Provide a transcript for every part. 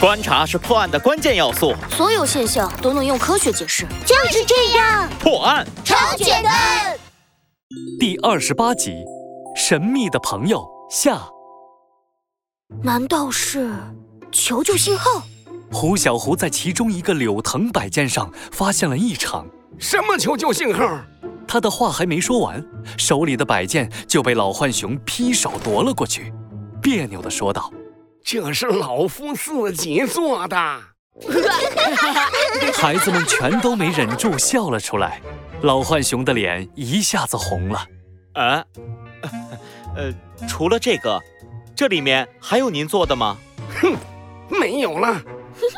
观察是破案的关键要素，所有现象都能用科学解释。就是这样，破案超简单。第二十八集，神秘的朋友下。难道是求救信号？胡小胡在其中一个柳藤摆件上发现了异常。什么求救信号？他的话还没说完，手里的摆件就被老浣熊劈手夺了过去，别扭地说道。这是老夫自己做的，孩子们全都没忍住笑了出来，老浣熊的脸一下子红了。啊，呃，除了这个，这里面还有您做的吗？哼，没有了。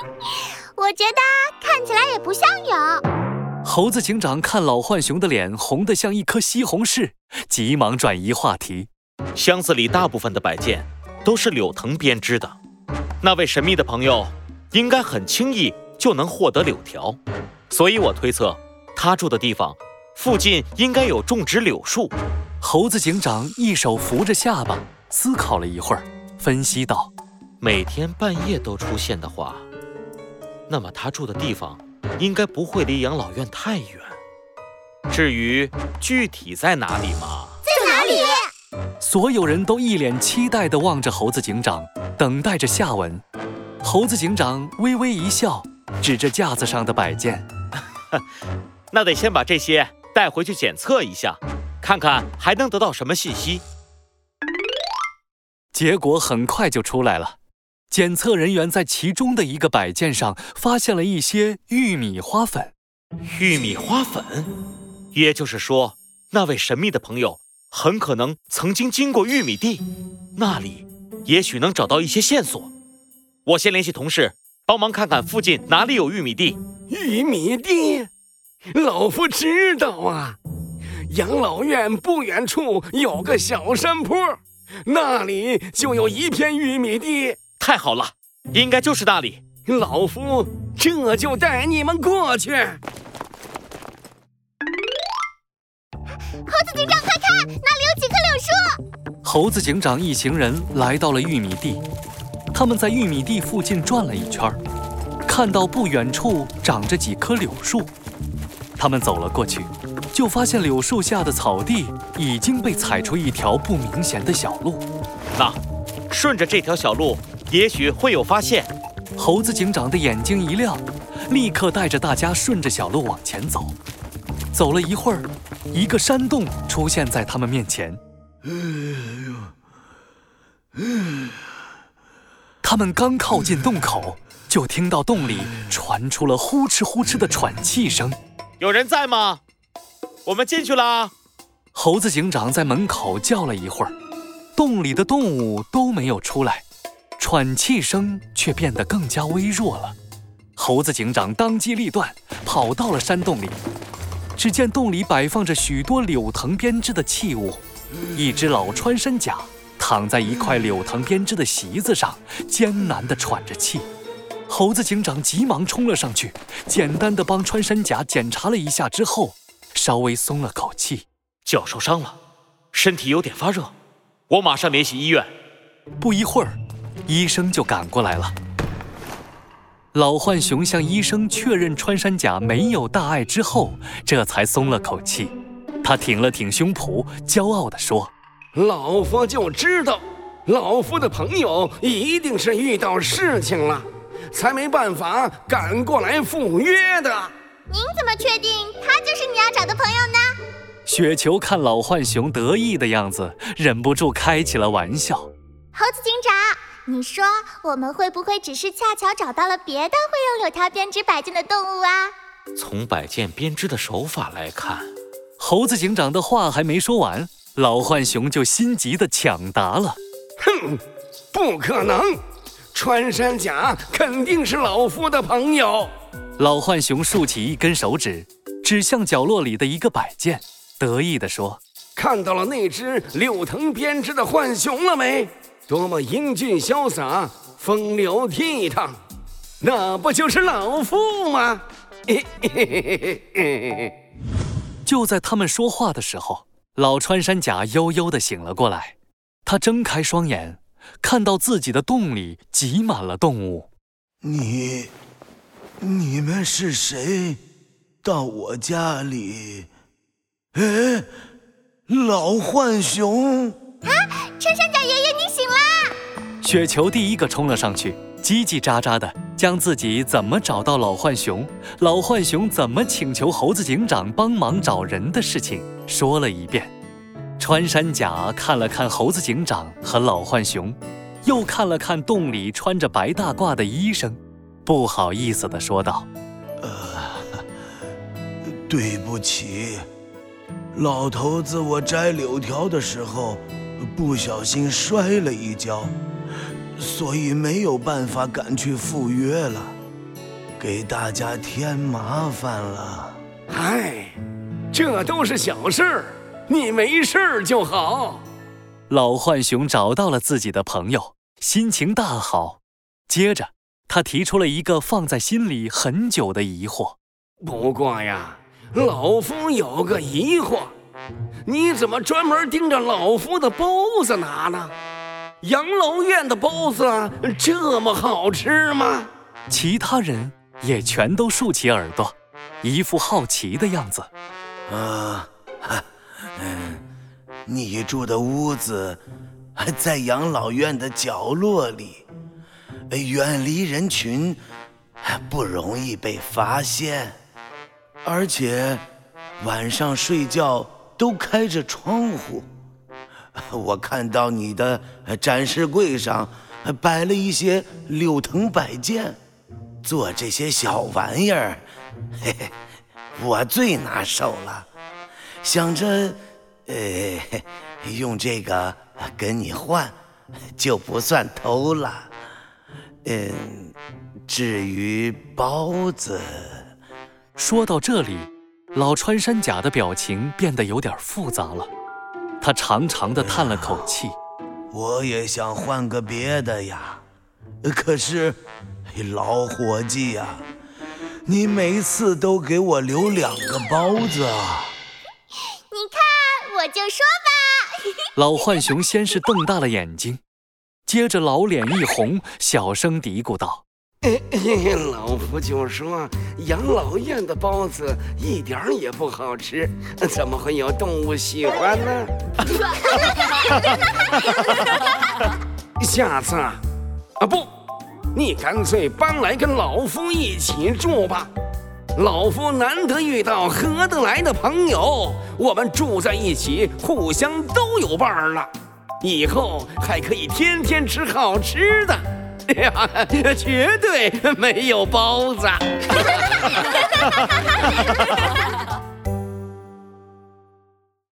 我觉得看起来也不像有。猴子警长看老浣熊的脸红得像一颗西红柿，急忙转移话题。箱子里大部分的摆件。都是柳藤编织的，那位神秘的朋友应该很轻易就能获得柳条，所以我推测他住的地方附近应该有种植柳树。猴子警长一手扶着下巴，思考了一会儿，分析道：“每天半夜都出现的话，那么他住的地方应该不会离养老院太远。至于具体在哪里嘛，？”所有人都一脸期待地望着猴子警长，等待着下文。猴子警长微微一笑，指着架子上的摆件：“ 那得先把这些带回去检测一下，看看还能得到什么信息。”结果很快就出来了，检测人员在其中的一个摆件上发现了一些玉米花粉。玉米花粉，也就是说，那位神秘的朋友。很可能曾经经过玉米地，那里也许能找到一些线索。我先联系同事，帮忙看看附近哪里有玉米地。玉米地，老夫知道啊，养老院不远处有个小山坡，那里就有一片玉米地。太好了，应该就是那里。老夫这就带你们过去。那里有几棵柳树！猴子警长一行人来到了玉米地，他们在玉米地附近转了一圈，看到不远处长着几棵柳树。他们走了过去，就发现柳树下的草地已经被踩出一条不明显的小路。那，顺着这条小路，也许会有发现。猴子警长的眼睛一亮，立刻带着大家顺着小路往前走。走了一会儿。一个山洞出现在他们面前。他们刚靠近洞口，就听到洞里传出了呼哧呼哧的喘气声。有人在吗？我们进去了。猴子警长在门口叫了一会儿，洞里的动物都没有出来，喘气声却变得更加微弱了。猴子警长当机立断，跑到了山洞里。只见洞里摆放着许多柳藤编织的器物，一只老穿山甲躺在一块柳藤编织的席子上，艰难地喘着气。猴子警长急忙冲了上去，简单的帮穿山甲检查了一下之后，稍微松了口气。脚受伤了，身体有点发热，我马上联系医院。不一会儿，医生就赶过来了。老浣熊向医生确认穿山甲没有大碍之后，这才松了口气。他挺了挺胸脯，骄傲地说：“老夫就知道，老夫的朋友一定是遇到事情了，才没办法赶过来赴约的。您怎么确定他就是你要找的朋友呢？”雪球看老浣熊得意的样子，忍不住开起了玩笑：“猴子警长。”你说我们会不会只是恰巧找到了别的会用柳条编织摆件的动物啊？从摆件编织的手法来看，猴子警长的话还没说完，老浣熊就心急的抢答了：“哼，不可能！穿山甲肯定是老夫的朋友。”老浣熊竖起一根手指，指向角落里的一个摆件，得意地说：“看到了那只柳藤编织的浣熊了没？”多么英俊潇洒，风流倜傥，那不就是老夫吗？就在他们说话的时候，老穿山甲悠悠地醒了过来。他睁开双眼，看到自己的洞里挤满了动物。你，你们是谁？到我家里？哎，老浣熊！啊，穿山甲爷爷，你醒啦！雪球第一个冲了上去，叽叽喳喳的将自己怎么找到老浣熊、老浣熊怎么请求猴子警长帮忙找人的事情说了一遍。穿山甲看了看猴子警长和老浣熊，又看了看洞里穿着白大褂的医生，不好意思地说道：“呃，对不起，老头子，我摘柳条的时候不小心摔了一跤，所以没有办法赶去赴约了，给大家添麻烦了。哎，这都是小事儿。”你没事就好。老浣熊找到了自己的朋友，心情大好。接着，他提出了一个放在心里很久的疑惑。不过呀，老夫有个疑惑，你怎么专门盯着老夫的包子拿呢？养老院的包子这么好吃吗？其他人也全都竖起耳朵，一副好奇的样子。啊。嗯，你住的屋子在养老院的角落里，远离人群，不容易被发现。而且晚上睡觉都开着窗户。我看到你的展示柜上摆了一些柳藤摆件，做这些小玩意儿，嘿嘿，我最拿手了。想着，呃，用这个跟你换，就不算偷了。嗯，至于包子，说到这里，老穿山甲的表情变得有点复杂了。他长长的叹了口气：“我也想换个别的呀，可是，老伙计呀，你每次都给我留两个包子啊。”我就说吧，老浣熊先是瞪大了眼睛，接着老脸一红，小声嘀咕道：“ 老夫就说，养老院的包子一点也不好吃，怎么会有动物喜欢呢？” 下次啊，啊不，你干脆搬来跟老夫一起住吧。老夫难得遇到合得来的朋友，我们住在一起，互相都有伴儿了，以后还可以天天吃好吃的，呀，绝对没有包子。